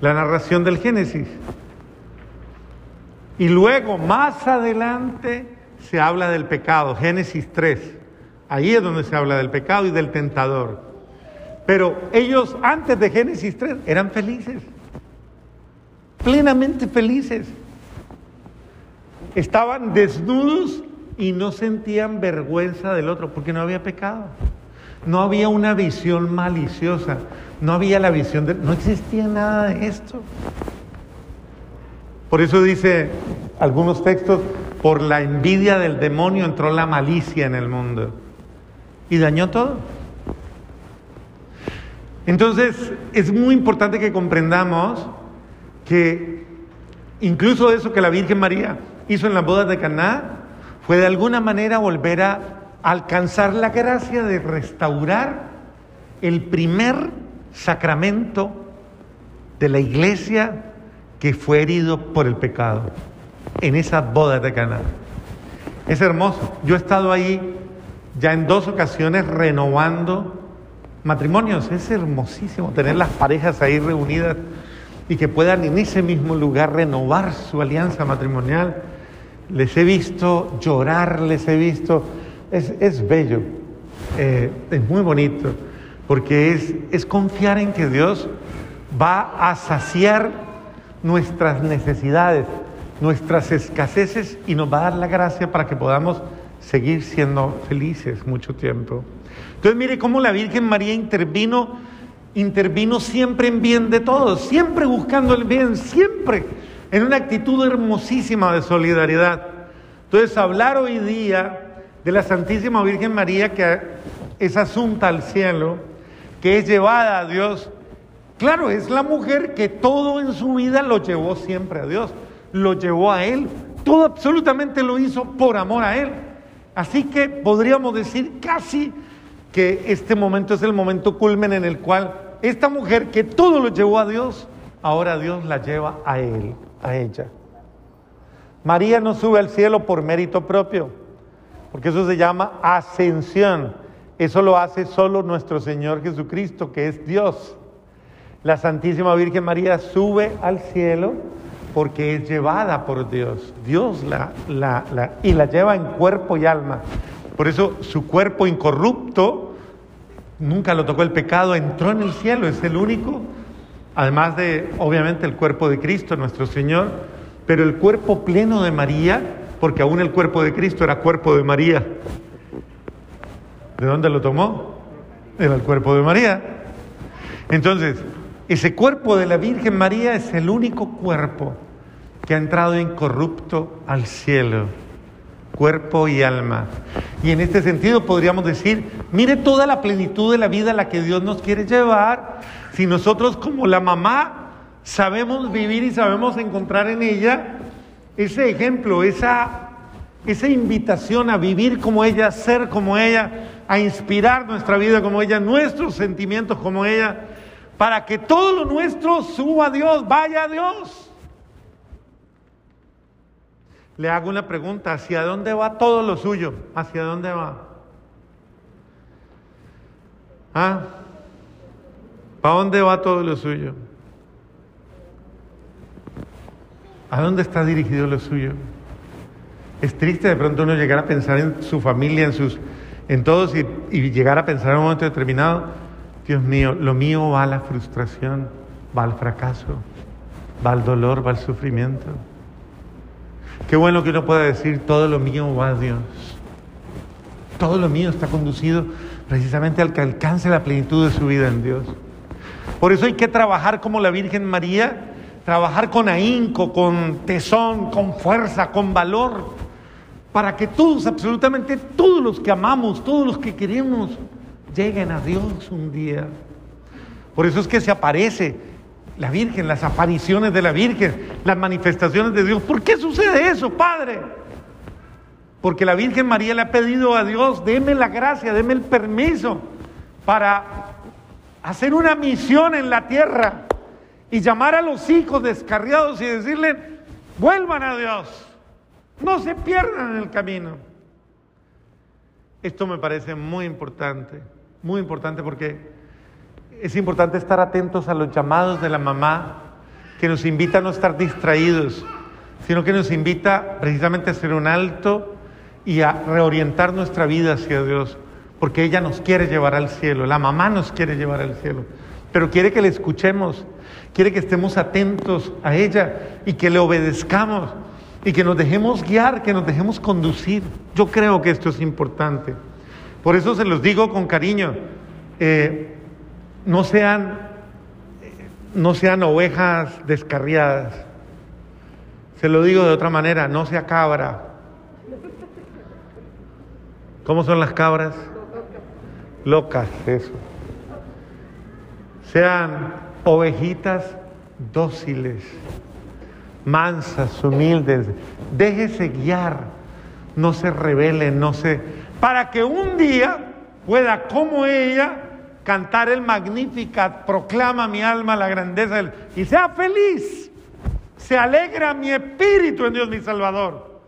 la narración del Génesis. Y luego, más adelante, se habla del pecado, Génesis 3. Ahí es donde se habla del pecado y del tentador. Pero ellos antes de Génesis 3 eran felices, plenamente felices. Estaban desnudos y no sentían vergüenza del otro porque no había pecado. No había una visión maliciosa, no había la visión de... No existía nada de esto. Por eso dice algunos textos, por la envidia del demonio entró la malicia en el mundo y dañó todo. Entonces, es muy importante que comprendamos que incluso eso que la Virgen María hizo en las bodas de Caná fue de alguna manera volver a alcanzar la gracia de restaurar el primer sacramento de la iglesia que fue herido por el pecado en esas bodas de Caná. Es hermoso. Yo he estado ahí ya en dos ocasiones renovando matrimonios. Es hermosísimo tener las parejas ahí reunidas y que puedan en ese mismo lugar renovar su alianza matrimonial. Les he visto llorar, les he visto, es, bello, eh, es muy bonito, porque es, es confiar en que Dios va a saciar nuestras necesidades, nuestras escaseces y nos va a dar la gracia para que podamos seguir siendo felices mucho tiempo. Entonces mire cómo la Virgen María intervino intervino siempre en bien de todos, siempre buscando el bien, siempre en una actitud hermosísima de solidaridad. Entonces, hablar hoy día de la Santísima Virgen María, que es asunta al cielo, que es llevada a Dios, claro, es la mujer que todo en su vida lo llevó siempre a Dios, lo llevó a Él, todo absolutamente lo hizo por amor a Él. Así que podríamos decir casi que este momento es el momento culmen en el cual esta mujer que todo lo llevó a Dios, ahora Dios la lleva a él, a ella. María no sube al cielo por mérito propio, porque eso se llama ascensión. Eso lo hace solo nuestro Señor Jesucristo, que es Dios. La Santísima Virgen María sube al cielo porque es llevada por Dios. Dios la, la, la, y la lleva en cuerpo y alma. Por eso su cuerpo incorrupto nunca lo tocó el pecado, entró en el cielo, es el único, además de, obviamente, el cuerpo de Cristo, nuestro Señor, pero el cuerpo pleno de María, porque aún el cuerpo de Cristo era cuerpo de María. ¿De dónde lo tomó? Era el cuerpo de María. Entonces, ese cuerpo de la Virgen María es el único cuerpo que ha entrado incorrupto al cielo cuerpo y alma. Y en este sentido podríamos decir, mire toda la plenitud de la vida a la que Dios nos quiere llevar, si nosotros como la mamá sabemos vivir y sabemos encontrar en ella ese ejemplo, esa, esa invitación a vivir como ella, a ser como ella, a inspirar nuestra vida como ella, nuestros sentimientos como ella, para que todo lo nuestro suba a Dios, vaya a Dios. Le hago una pregunta, ¿hacia dónde va todo lo suyo? ¿Hacia dónde va? ¿Ah? ¿Para dónde va todo lo suyo? ¿A dónde está dirigido lo suyo? Es triste de pronto uno llegar a pensar en su familia, en sus, en todos y, y llegar a pensar en un momento determinado, Dios mío, lo mío va a la frustración, va al fracaso, va al dolor, va al sufrimiento. Qué bueno que uno pueda decir, todo lo mío va a Dios. Todo lo mío está conducido precisamente al que alcance la plenitud de su vida en Dios. Por eso hay que trabajar como la Virgen María, trabajar con ahínco, con tesón, con fuerza, con valor, para que todos, absolutamente todos los que amamos, todos los que queremos, lleguen a Dios un día. Por eso es que se aparece la Virgen, las apariciones de la Virgen, las manifestaciones de Dios. ¿Por qué sucede eso, Padre? Porque la Virgen María le ha pedido a Dios, deme la gracia, deme el permiso para hacer una misión en la tierra y llamar a los hijos descarriados y decirle, vuelvan a Dios, no se pierdan en el camino. Esto me parece muy importante, muy importante porque es importante estar atentos a los llamados de la mamá que nos invita a no estar distraídos, sino que nos invita precisamente a hacer un alto y a reorientar nuestra vida hacia Dios, porque ella nos quiere llevar al cielo, la mamá nos quiere llevar al cielo, pero quiere que le escuchemos, quiere que estemos atentos a ella y que le obedezcamos y que nos dejemos guiar, que nos dejemos conducir. Yo creo que esto es importante. Por eso se los digo con cariño. Eh, no sean, no sean ovejas descarriadas. Se lo digo de otra manera, no sea cabra. ¿Cómo son las cabras? Locas, eso. Sean ovejitas dóciles, mansas, humildes. Déjese guiar, no se revele, no se... Para que un día pueda, como ella, cantar el Magnificat, proclama mi alma la grandeza del... y sea feliz, se alegra mi espíritu en Dios mi Salvador.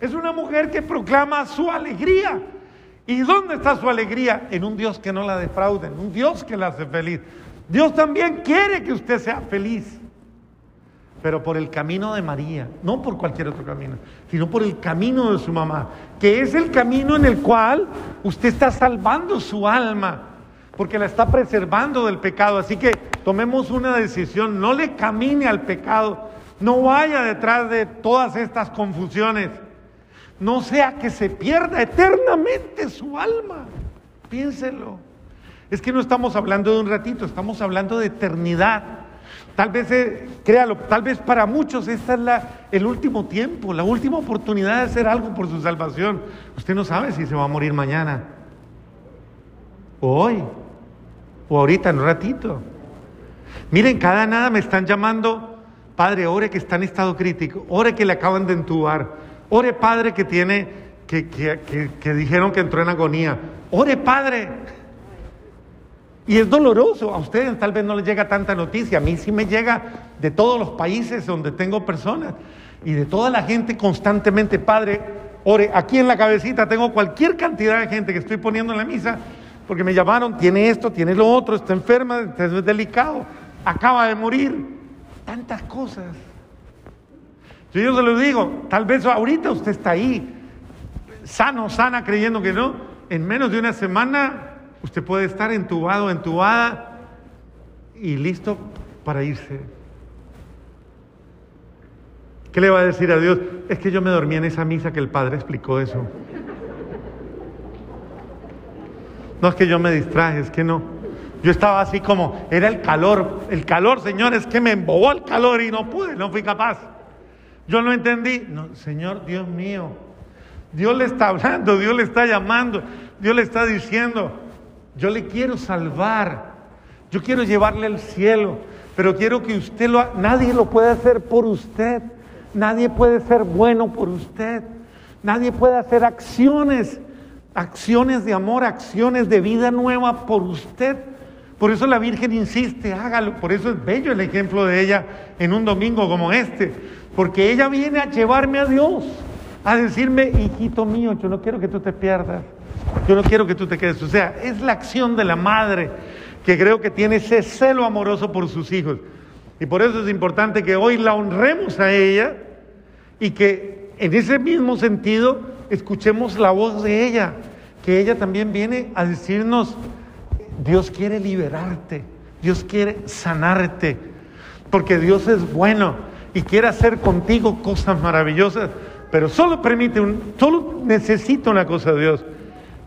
Es una mujer que proclama su alegría. ¿Y dónde está su alegría? En un Dios que no la defraude, en un Dios que la hace feliz. Dios también quiere que usted sea feliz, pero por el camino de María, no por cualquier otro camino, sino por el camino de su mamá, que es el camino en el cual usted está salvando su alma porque la está preservando del pecado. Así que tomemos una decisión, no le camine al pecado, no vaya detrás de todas estas confusiones, no sea que se pierda eternamente su alma. Piénselo. Es que no estamos hablando de un ratito, estamos hablando de eternidad. Tal vez, eh, créalo, tal vez para muchos esta es el último tiempo, la última oportunidad de hacer algo por su salvación. Usted no sabe si se va a morir mañana, o hoy, o ahorita en un ratito. Miren, cada nada me están llamando, Padre, ore que está en estado crítico, ore que le acaban de entubar, ore Padre que tiene, que, que, que, dijeron que entró en agonía, ore Padre. Y es doloroso, a ustedes tal vez no les llega tanta noticia, a mí sí me llega de todos los países donde tengo personas y de toda la gente constantemente, Padre, ore, aquí en la cabecita tengo cualquier cantidad de gente que estoy poniendo en la misa porque me llamaron, tiene esto, tiene lo otro, está enferma, es delicado, acaba de morir, tantas cosas. Yo, se lo digo, tal vez ahorita usted está ahí, sano, sana, creyendo que no, en menos de una semana usted puede estar entubado, entubada y listo para irse. ¿Qué le va a decir a Dios? Es que yo me dormí en esa misa que el Padre explicó eso. No es que yo me distraje, es que no. Yo estaba así como, era el calor, el calor, Señor, es que me embobó el calor y no pude, no fui capaz. Yo no entendí. Señor, Dios mío, Dios le está hablando, Dios le está llamando, Dios le está diciendo, yo le quiero salvar, yo quiero llevarle al cielo, pero quiero que usted lo, nadie lo puede hacer por usted, nadie puede ser bueno por usted, nadie puede hacer acciones acciones de amor, acciones de vida nueva por usted. Por eso la Virgen insiste, hágalo. Por eso es bello el ejemplo de ella en un domingo como este. Porque ella viene a llevarme a Dios, a decirme, hijito mío, yo no quiero que tú te pierdas. Yo no quiero que tú te quedes. O sea, es la acción de la madre que creo que tiene ese celo amoroso por sus hijos. Y por eso es importante que hoy la honremos a ella y que en ese mismo sentido escuchemos la voz de ella, que ella también viene a decirnos, Dios quiere liberarte, Dios quiere sanarte, porque Dios es bueno y quiere hacer contigo cosas maravillosas, pero solo permite, un, solo necesita una cosa Dios,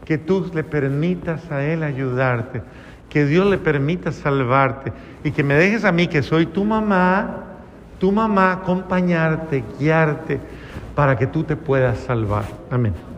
que tú le permitas a Él ayudarte, que Dios le permita salvarte y que me dejes a mí, que soy tu mamá, tu mamá, acompañarte, guiarte para que tú te puedas salvar. Amén.